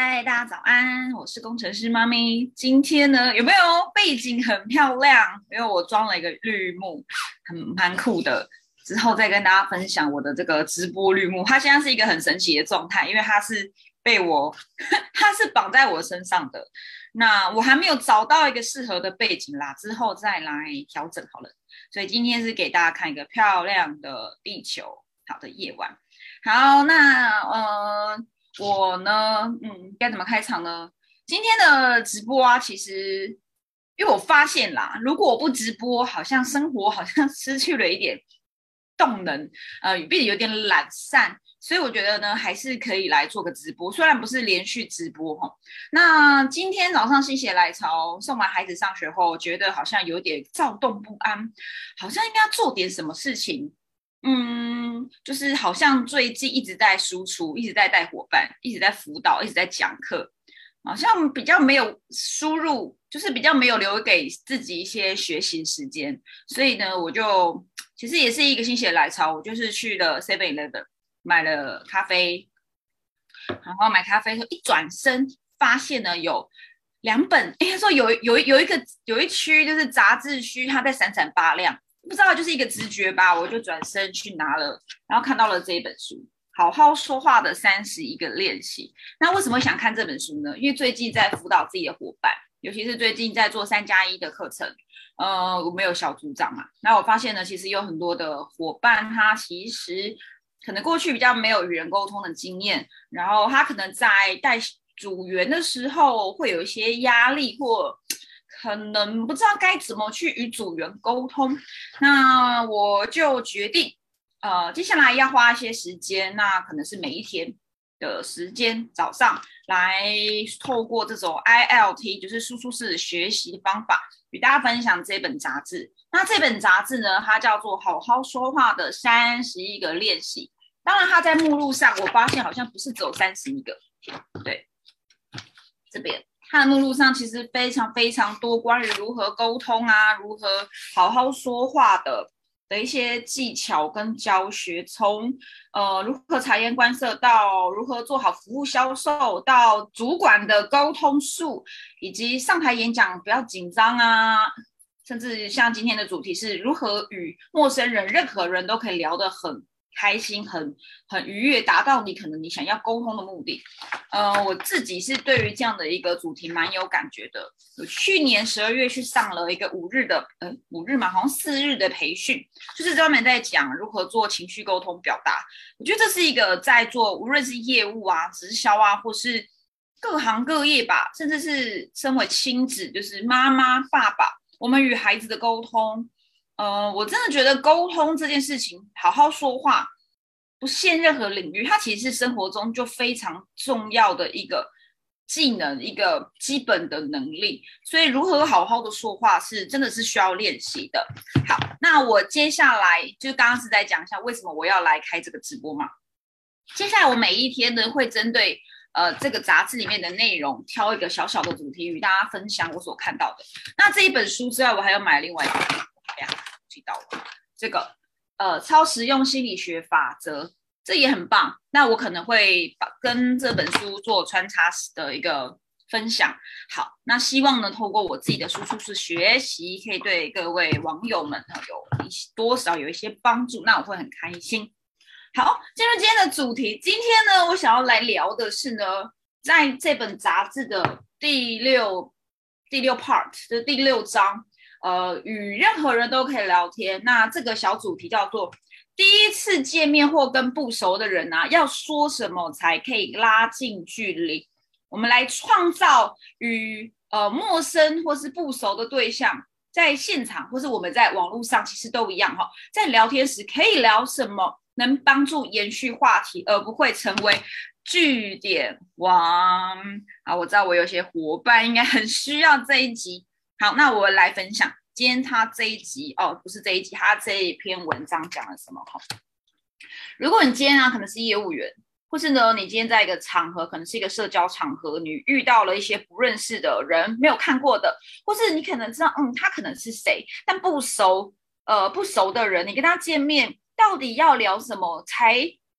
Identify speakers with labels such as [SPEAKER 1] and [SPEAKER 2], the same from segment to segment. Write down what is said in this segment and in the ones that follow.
[SPEAKER 1] 嗨，大家早安，我是工程师妈咪。今天呢，有没有背景很漂亮？因为我装了一个绿幕，很蛮酷的。之后再跟大家分享我的这个直播绿幕。它现在是一个很神奇的状态，因为它是被我，它是绑在我身上的。那我还没有找到一个适合的背景啦，之后再来调整好了。所以今天是给大家看一个漂亮的地球，好的夜晚。好，那呃。我呢，嗯，该怎么开场呢？今天的直播啊，其实因为我发现啦，如果我不直播，好像生活好像失去了一点动能，呃，变得有点懒散，所以我觉得呢，还是可以来做个直播，虽然不是连续直播哈。那今天早上心血来潮送完孩子上学后，觉得好像有点躁动不安，好像应该要做点什么事情。嗯，就是好像最近一直在输出，一直在带伙伴，一直在辅导，一直在讲课，好像比较没有输入，就是比较没有留给自己一些学习时间。所以呢，我就其实也是一个心血来潮，我就是去了 Seven Eleven 买了咖啡，然后买咖啡后一转身发现呢有两本，应该说有有有一个有一区就是杂志区，它在闪闪发亮。不知道就是一个直觉吧，我就转身去拿了，然后看到了这一本书《好好说话的三十一个练习》。那为什么想看这本书呢？因为最近在辅导自己的伙伴，尤其是最近在做三加一的课程，呃，我们有小组长嘛。那我发现呢，其实有很多的伙伴，他其实可能过去比较没有与人沟通的经验，然后他可能在带组员的时候会有一些压力或。可能不知道该怎么去与组员沟通，那我就决定，呃，接下来要花一些时间，那可能是每一天的时间早上来透过这种 ILT，就是输出式学习方法，与大家分享这本杂志。那这本杂志呢，它叫做《好好说话的三十一个练习》。当然，它在目录上，我发现好像不是只有三十一个，对，这边。他的目录上其实非常非常多关于如何沟通啊，如何好好说话的的一些技巧跟教学，从呃如何察言观色到如何做好服务销售，到主管的沟通术，以及上台演讲不要紧张啊，甚至像今天的主题是如何与陌生人、任何人都可以聊得很。开心很很愉悦，达到你可能你想要沟通的目的。呃，我自己是对于这样的一个主题蛮有感觉的。我去年十二月去上了一个五日的，呃，五日嘛，好像四日的培训，就是专门在讲如何做情绪沟通表达。我觉得这是一个在做无论是业务啊、直销啊，或是各行各业吧，甚至是身为亲子，就是妈妈、爸爸，我们与孩子的沟通。呃，我真的觉得沟通这件事情，好好说话，不限任何领域，它其实是生活中就非常重要的一个技能，一个基本的能力。所以，如何好好的说话，是真的是需要练习的。好，那我接下来就刚刚是在讲一下为什么我要来开这个直播嘛。接下来我每一天呢，会针对呃这个杂志里面的内容，挑一个小小的主题与大家分享我所看到的。那这一本书之外，我还要买另外一本。哎呀。到了这个呃超实用心理学法则，这也很棒。那我可能会把跟这本书做穿插的一个分享。好，那希望呢，透过我自己的输出式学习，可以对各位网友们呢有一些多少有一些帮助。那我会很开心。好，进入今天的主题。今天呢，我想要来聊的是呢，在这本杂志的第六第六 part 的第六章。呃，与任何人都可以聊天。那这个小主题叫做第一次见面或跟不熟的人啊，要说什么才可以拉近距离？我们来创造与呃陌生或是不熟的对象在现场，或是我们在网络上，其实都一样哈。在聊天时可以聊什么，能帮助延续话题，而不会成为据点王啊？我知道我有些伙伴应该很需要这一集。好，那我来分享今天他这一集哦，不是这一集，他这一篇文章讲了什么？哈，如果你今天啊，可能是业务员，或是呢，你今天在一个场合，可能是一个社交场合，你遇到了一些不认识的人，没有看过的，或是你可能知道，嗯，他可能是谁，但不熟，呃，不熟的人，你跟他见面，到底要聊什么才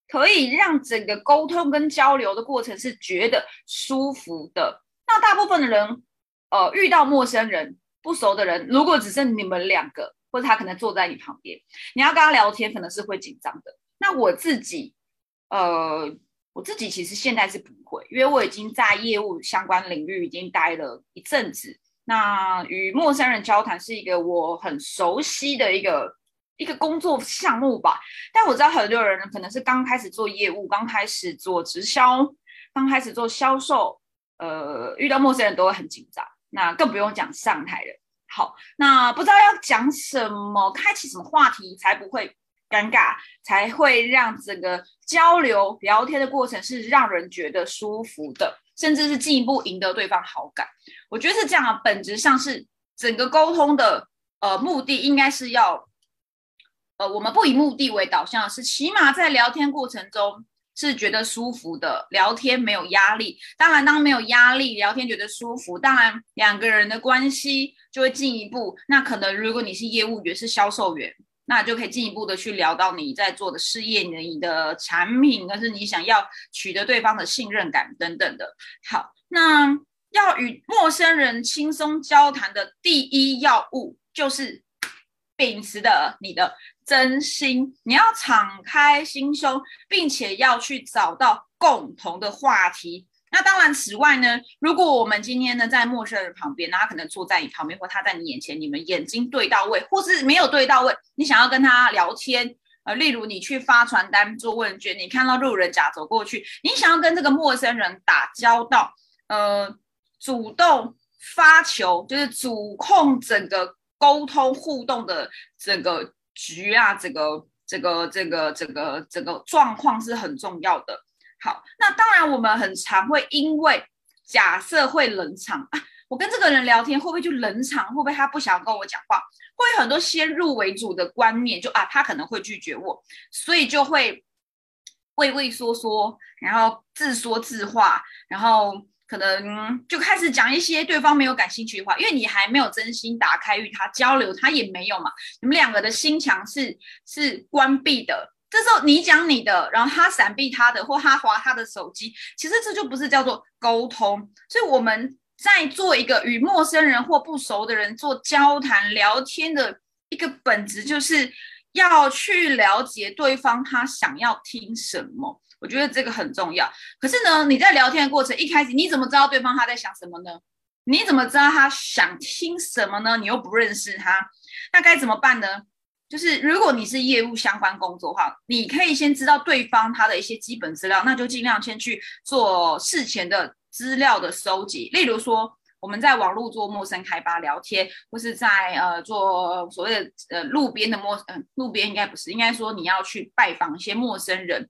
[SPEAKER 1] 可以让整个沟通跟交流的过程是觉得舒服的。那大部分的人，呃，遇到陌生人、不熟的人，如果只剩你们两个，或者他可能坐在你旁边，你要跟他聊天，可能是会紧张的。那我自己，呃，我自己其实现在是不会，因为我已经在业务相关领域已经待了一阵子。那与陌生人交谈是一个我很熟悉的一个。一个工作项目吧，但我知道很多人可能是刚开始做业务，刚开始做直销，刚开始做销售，呃，遇到陌生人都会很紧张，那更不用讲上台了。好，那不知道要讲什么，开启什么话题才不会尴尬，才会让整个交流聊天的过程是让人觉得舒服的，甚至是进一步赢得对方好感。我觉得是这样啊，本质上是整个沟通的呃目的应该是要。呃，我们不以目的为导向，是起码在聊天过程中是觉得舒服的，聊天没有压力。当然，当没有压力，聊天觉得舒服，当然两个人的关系就会进一步。那可能如果你是业务员，是销售员，那就可以进一步的去聊到你在做的事业、你的产品，或是你想要取得对方的信任感等等的。好，那要与陌生人轻松交谈的第一要务，就是秉持的你的。真心，你要敞开心胸，并且要去找到共同的话题。那当然，此外呢，如果我们今天呢在陌生人旁边，那他可能坐在你旁边，或他在你眼前，你们眼睛对到位，或是没有对到位，你想要跟他聊天，呃，例如你去发传单、做问卷，你看到路人甲走过去，你想要跟这个陌生人打交道，呃，主动发球，就是主控整个沟通互动的整个。局啊，这个这个这个这个这个状况是很重要的。好，那当然我们很常会因为假设会冷场啊，我跟这个人聊天会不会就冷场？会不会他不想跟我讲话？会有很多先入为主的观念，就啊他可能会拒绝我，所以就会畏畏缩缩，然后自说自话，然后。可能就开始讲一些对方没有感兴趣的话，因为你还没有真心打开与他交流，他也没有嘛。你们两个的心墙是是关闭的。这时候你讲你的，然后他闪避他的，或他划他的手机，其实这就不是叫做沟通。所以我们在做一个与陌生人或不熟的人做交谈聊天的一个本质，就是要去了解对方他想要听什么。我觉得这个很重要。可是呢，你在聊天的过程一开始，你怎么知道对方他在想什么呢？你怎么知道他想听什么呢？你又不认识他，那该怎么办呢？就是如果你是业务相关工作的话，你可以先知道对方他的一些基本资料，那就尽量先去做事前的资料的收集。例如说，我们在网络做陌生开发聊天，或是在呃做所谓的呃路边的陌嗯路边应该不是，应该说你要去拜访一些陌生人。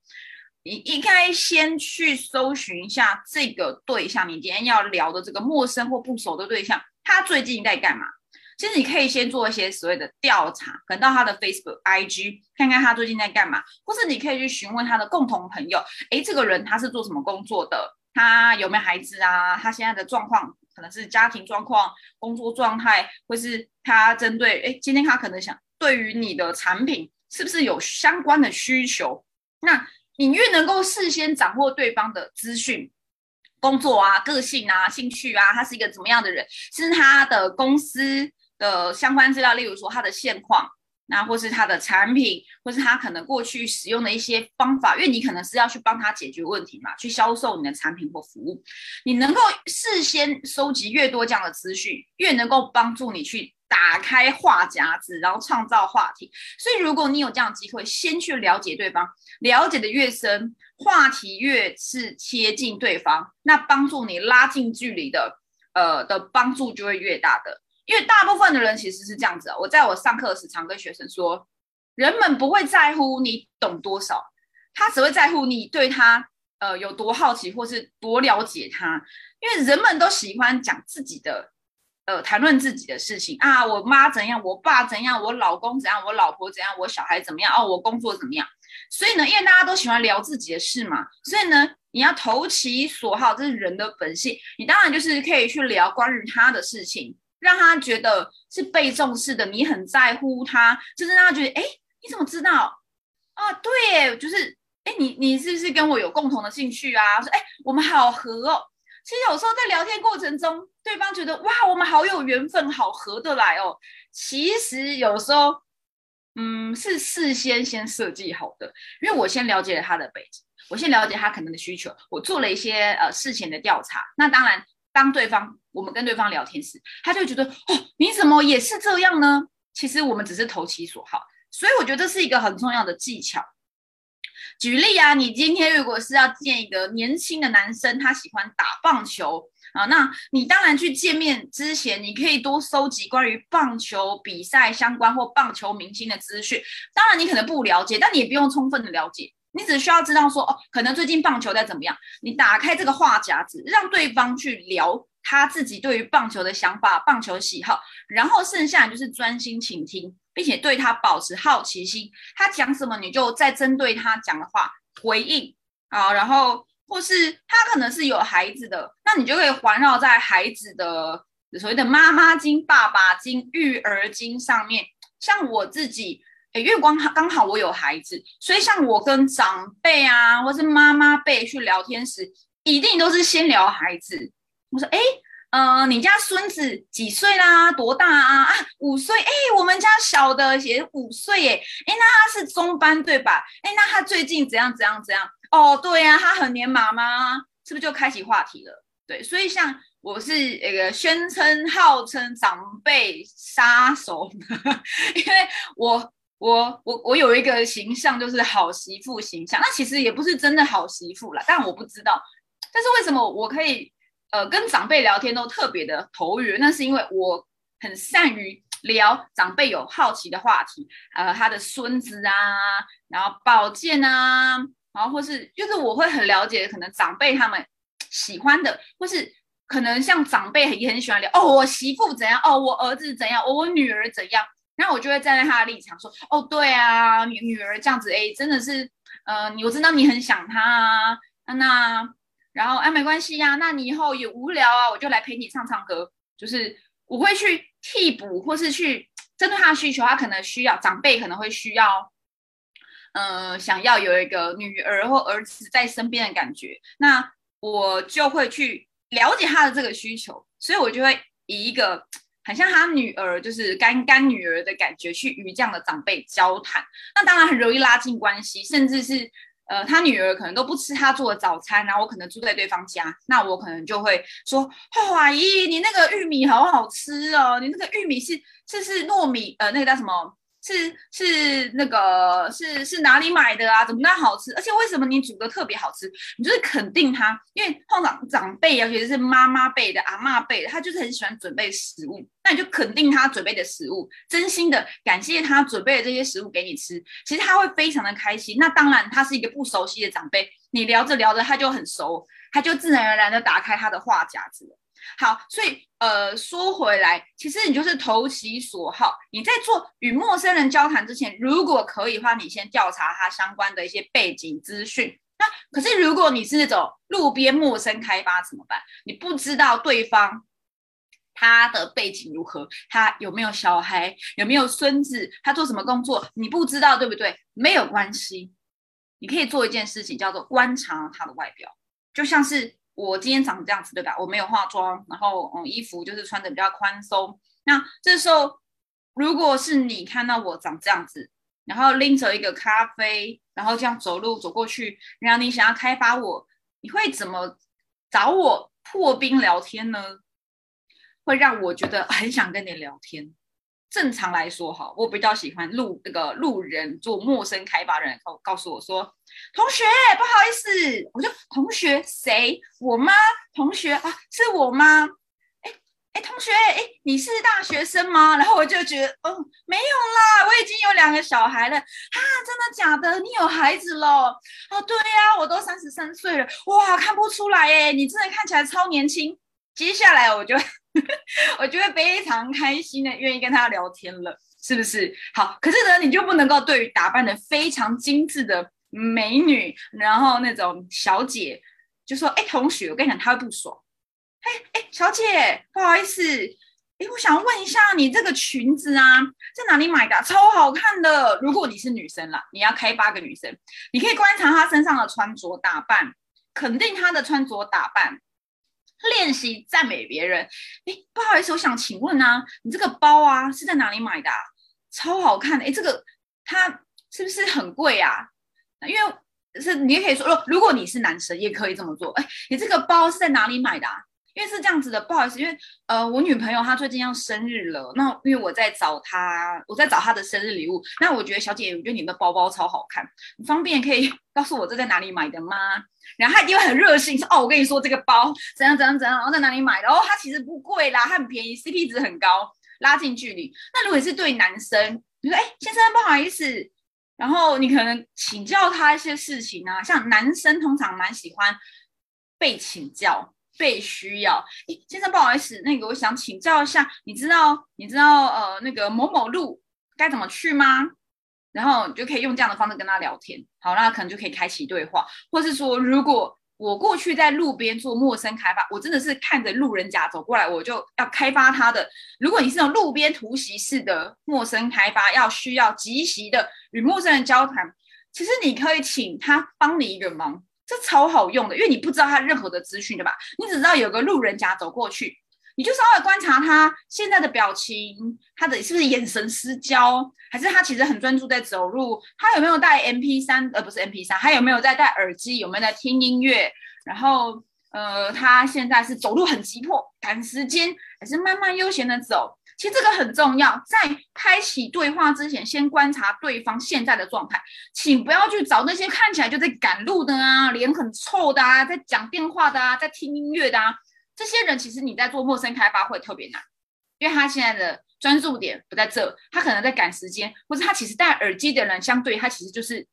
[SPEAKER 1] 你应该先去搜寻一下这个对象，你今天要聊的这个陌生或不熟的对象，他最近在干嘛？其实你可以先做一些所谓的调查，可能到他的 Facebook、IG 看看他最近在干嘛，或是你可以去询问他的共同朋友，诶，这个人他是做什么工作的？他有没有孩子啊？他现在的状况可能是家庭状况、工作状态，或是他针对诶，今天他可能想对于你的产品是不是有相关的需求？那你越能够事先掌握对方的资讯、工作啊、个性啊、兴趣啊，他是一个怎么样的人，是他的公司的相关资料，例如说他的现况，那或是他的产品，或是他可能过去使用的一些方法，因为你可能是要去帮他解决问题嘛，去销售你的产品或服务，你能够事先收集越多这样的资讯，越能够帮助你去。打开话匣子，然后创造话题。所以，如果你有这样的机会，先去了解对方，了解的越深，话题越是贴近对方，那帮助你拉近距离的，呃的帮助就会越大的。因为大部分的人其实是这样子。我在我上课时常跟学生说，人们不会在乎你懂多少，他只会在乎你对他，呃有多好奇或是多了解他。因为人们都喜欢讲自己的。呃，谈论自己的事情啊，我妈怎样，我爸怎样，我老公怎样，我老婆怎样，我小孩怎么样？哦，我工作怎么样？所以呢，因为大家都喜欢聊自己的事嘛，所以呢，你要投其所好，这是人的本性。你当然就是可以去聊关于他的事情，让他觉得是被重视的，你很在乎他，就是让他觉得，哎，你怎么知道？啊，对，就是，哎，你你是不是跟我有共同的兴趣啊？说，哎，我们好合哦。其实有时候在聊天过程中，对方觉得哇，我们好有缘分，好合得来哦。其实有时候，嗯，是事先先设计好的，因为我先了解了他的背景，我先了解他可能的需求，我做了一些呃事前的调查。那当然，当对方我们跟对方聊天时，他就觉得哦，你怎么也是这样呢？其实我们只是投其所好，所以我觉得这是一个很重要的技巧。举例啊，你今天如果是要见一个年轻的男生，他喜欢打棒球啊，那你当然去见面之前，你可以多收集关于棒球比赛相关或棒球明星的资讯。当然你可能不了解，但你也不用充分的了解，你只需要知道说哦，可能最近棒球在怎么样。你打开这个话匣子，让对方去聊他自己对于棒球的想法、棒球喜好，然后剩下就是专心倾听。并且对他保持好奇心，他讲什么你就再针对他讲的话回应啊，然后或是他可能是有孩子的，那你就可以环绕在孩子的所谓的妈妈经、爸爸经、育儿经上面。像我自己，哎，月光刚好我有孩子，所以像我跟长辈啊，或是妈妈辈去聊天时，一定都是先聊孩子。我说，哎。嗯，你家孙子几岁啦？多大啊？啊，五岁。哎，我们家小的也五岁。哎，哎，那他是中班对吧？哎，那他最近怎样怎样怎样？哦，对呀，他很黏妈妈，是不是就开启话题了？对，所以像我是一个宣称号称长辈杀手，因为我我我我有一个形象就是好媳妇形象，那其实也不是真的好媳妇啦，但我不知道。但是为什么我可以？呃，跟长辈聊天都特别的投缘，那是因为我很善于聊长辈有好奇的话题，呃，他的孙子啊，然后保健啊，然后或是就是我会很了解可能长辈他们喜欢的，或是可能像长辈也很喜欢聊哦，我媳妇怎样，哦，我儿子怎样，我女儿怎样，然后我就会站在他的立场说，哦，对啊，女女儿这样子，哎，真的是，呃，我知道你很想他啊，那。然后哎，没关系呀，那你以后也无聊啊，我就来陪你唱唱歌。就是我会去替补，或是去针对他的需求，他可能需要长辈可能会需要，嗯，想要有一个女儿或儿子在身边的感觉，那我就会去了解他的这个需求，所以我就会以一个很像他女儿，就是干干女儿的感觉去与这样的长辈交谈，那当然很容易拉近关系，甚至是。呃，他女儿可能都不吃他做的早餐，然后我可能住在对方家，那我可能就会说：“哦，阿姨，你那个玉米好好吃哦，你那个玉米是是是糯米，呃，那个叫什么？是是那个是是哪里买的啊？怎么那好吃？而且为什么你煮的特别好吃？你就是肯定他，因为通常长辈，尤其是妈妈辈的、阿妈辈的，他就是很喜欢准备食物。那你就肯定他准备的食物，真心的感谢他准备的这些食物给你吃，其实他会非常的开心。那当然，他是一个不熟悉的长辈，你聊着聊着他就很熟，他就自然而然的打开他的话匣子了。好，所以呃，说回来，其实你就是投其所好。你在做与陌生人交谈之前，如果可以的话，你先调查他相关的一些背景资讯。那可是如果你是那种路边陌生开发怎么办？你不知道对方他的背景如何，他有没有小孩，有没有孙子，他做什么工作，你不知道，对不对？没有关系，你可以做一件事情，叫做观察他的外表，就像是。我今天长这样子，对吧？我没有化妆，然后嗯，衣服就是穿的比较宽松。那这时候，如果是你看到我长这样子，然后拎着一个咖啡，然后这样走路走过去，然后你想要开发我，你会怎么找我破冰聊天呢？会让我觉得很想跟你聊天。正常来说，哈，我比较喜欢路那个路人做陌生开发人告告诉我说，同学不好意思，我就同学谁？我妈同学啊，是我吗？哎哎，同学哎，你是大学生吗？然后我就觉得，嗯，没有啦，我已经有两个小孩了。啊，真的假的？你有孩子了？哦，对呀，我都三十三岁了。哇，看不出来哎，你真的看起来超年轻。接下来我就。我就会非常开心的，愿意跟他聊天了，是不是？好，可是呢，你就不能够对于打扮的非常精致的美女，然后那种小姐，就说：“哎，同学，我跟你讲，他会不爽。哎哎，小姐，不好意思，哎，我想问一下，你这个裙子啊，在哪里买的？超好看的。如果你是女生啦，你要开八个女生，你可以观察她身上的穿着打扮，肯定她的穿着打扮，练习赞美别人。哎，不好意思，我想请问啊，你这个包啊是在哪里买的？超好看的。哎，这个它是不是很贵啊？因为是你也可以说，如如果你是男生，也可以这么做。哎，你这个包是在哪里买的？因为是这样子的，不好意思，因为呃，我女朋友她最近要生日了，那因为我在找她，我在找她的生日礼物。那我觉得小姐，我觉得你的包包超好看，你方便可以 告诉我这在哪里买的吗？然后她因为很热心，说哦，我跟你说这个包怎样怎样怎样，然后在哪里买的？哦，它其实不贵啦，它很便宜，CP 值很高，拉近距离。那如果是对男生，你说哎，先生不好意思，然后你可能请教他一些事情啊，像男生通常蛮喜欢被请教。被需要，先生不好意思，那个我想请教一下，你知道你知道呃那个某某路该怎么去吗？然后你就可以用这样的方式跟他聊天，好，那可能就可以开启对话，或是说如果我过去在路边做陌生开发，我真的是看着路人甲走过来，我就要开发他的。如果你是那种路边突袭式的陌生开发，要需要即席的与陌生人交谈，其实你可以请他帮你一个忙。这超好用的，因为你不知道他任何的资讯，对吧？你只知道有个路人甲走过去，你就稍微观察他现在的表情，他的是不是眼神失焦，还是他其实很专注在走路？他有没有带 M P 三？呃，不是 M P 三，他有没有在戴耳机？有没有在听音乐？然后，呃，他现在是走路很急迫，赶时间，还是慢慢悠闲的走？其实这个很重要，在开启对话之前，先观察对方现在的状态，请不要去找那些看起来就在赶路的啊，脸很臭的啊，在讲电话的啊，在听音乐的啊，这些人其实你在做陌生开发会特别难，因为他现在的专注点不在这，他可能在赶时间，或者他其实戴耳机的人，相对他其实就是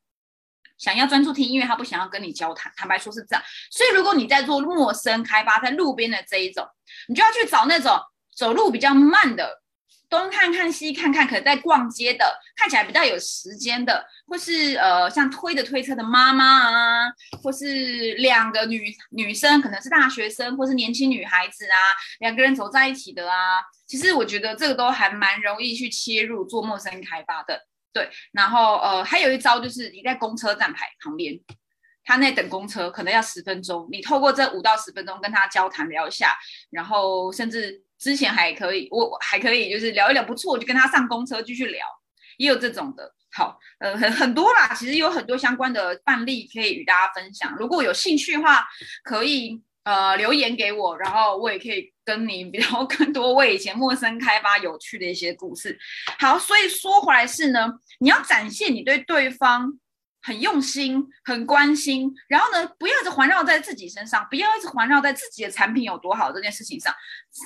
[SPEAKER 1] 想要专注听音乐，他不想要跟你交谈。坦白说是这样，所以如果你在做陌生开发，在路边的这一种，你就要去找那种。走路比较慢的，东看看西看看，可能在逛街的，看起来比较有时间的，或是呃像推着推车的妈妈啊，或是两个女女生，可能是大学生或是年轻女孩子啊，两个人走在一起的啊，其实我觉得这个都还蛮容易去切入做陌生开发的，对。然后呃还有一招就是你在公车站牌旁边，他那等公车可能要十分钟，你透过这五到十分钟跟他交谈聊一下，然后甚至。之前还可以，我我还可以，就是聊一聊不错，我就跟他上公车继续聊，也有这种的。好，呃，很很多啦，其实有很多相关的范例可以与大家分享。如果有兴趣的话，可以呃留言给我，然后我也可以跟你聊 更多我以前陌生开发有趣的一些故事。好，所以说回来是呢，你要展现你对对方很用心、很关心，然后呢，不要一直环绕在自己身上，不要一直环绕在自己的产品有多好这件事情上，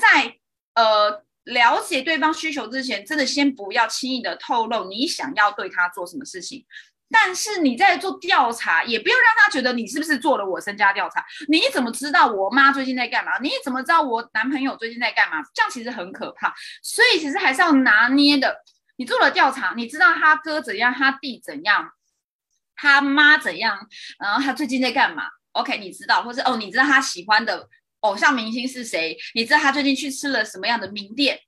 [SPEAKER 1] 在。呃，了解对方需求之前，真的先不要轻易的透露你想要对他做什么事情。但是你在做调查，也不要让他觉得你是不是做了我身家调查。你怎么知道我妈最近在干嘛？你怎么知道我男朋友最近在干嘛？这样其实很可怕。所以其实还是要拿捏的。你做了调查，你知道他哥怎样，他弟怎样，他妈怎样，然后他最近在干嘛？OK，你知道，或者哦，你知道他喜欢的。偶像明星是谁？你知道他最近去吃了什么样的名店？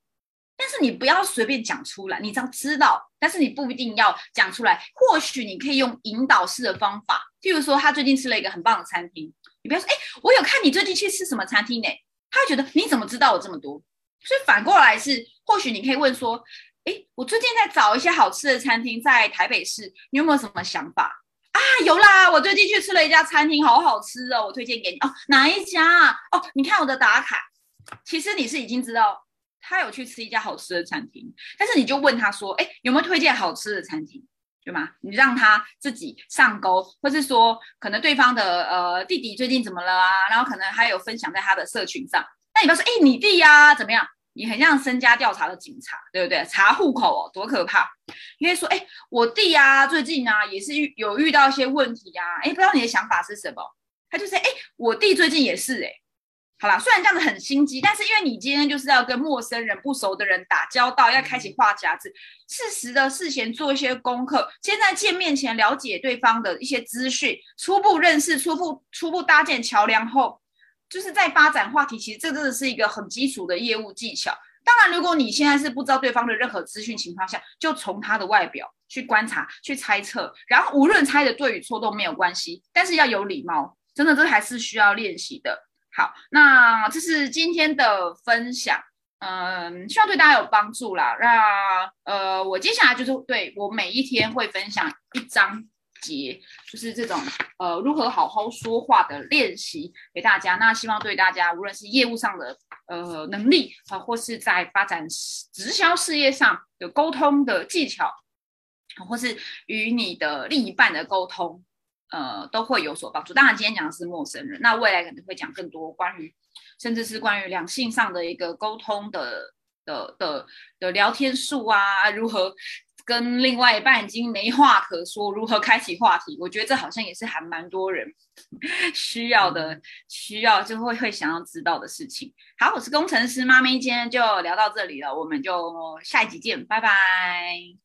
[SPEAKER 1] 但是你不要随便讲出来，你只要知道，但是你不一定要讲出来。或许你可以用引导式的方法，譬如说他最近吃了一个很棒的餐厅，你不要说，哎，我有看你最近去吃什么餐厅呢？他会觉得你怎么知道我这么多？所以反过来是，或许你可以问说，哎，我最近在找一些好吃的餐厅，在台北市，你有没有什么想法？啊，有啦！我最近去吃了一家餐厅，好好吃哦，我推荐给你哦。哪一家？哦，你看我的打卡。其实你是已经知道他有去吃一家好吃的餐厅，但是你就问他说：“哎，有没有推荐好吃的餐厅？对吗？”你让他自己上钩，或是说可能对方的呃弟弟最近怎么了啊？然后可能还有分享在他的社群上。那你不要说：“哎，你弟呀怎么样？”你很像身家调查的警察，对不对？查户口哦，多可怕！因为说，哎，我弟啊，最近啊，也是遇有遇到一些问题啊，哎，不知道你的想法是什么？他就是，哎，我弟最近也是，哎，好啦，虽然这样子很心机，但是因为你今天就是要跟陌生人、不熟的人打交道，要开启话匣子，适时的事前做一些功课，先在见面前了解对方的一些资讯，初步认识、初步初步搭建桥梁后。就是在发展话题，其实这真的是一个很基础的业务技巧。当然，如果你现在是不知道对方的任何资讯情况下，就从他的外表去观察、去猜测，然后无论猜的对与错都没有关系，但是要有礼貌，真的这还是需要练习的。好，那这是今天的分享，嗯，希望对大家有帮助啦。那呃，我接下来就是对我每一天会分享一张。节就是这种呃如何好好说话的练习给大家，那希望对大家无论是业务上的呃能力啊，或是在发展直销事业上的沟通的技巧，或是与你的另一半的沟通，呃都会有所帮助。当然今天讲的是陌生人，那未来可能会讲更多关于甚至是关于两性上的一个沟通的的的的聊天术啊，如何。跟另外一半已经没话可说，如何开启话题？我觉得这好像也是还蛮多人 需要的，需要就会会想要知道的事情。好，我是工程师妈咪，今天就聊到这里了，我们就下一集见，拜拜。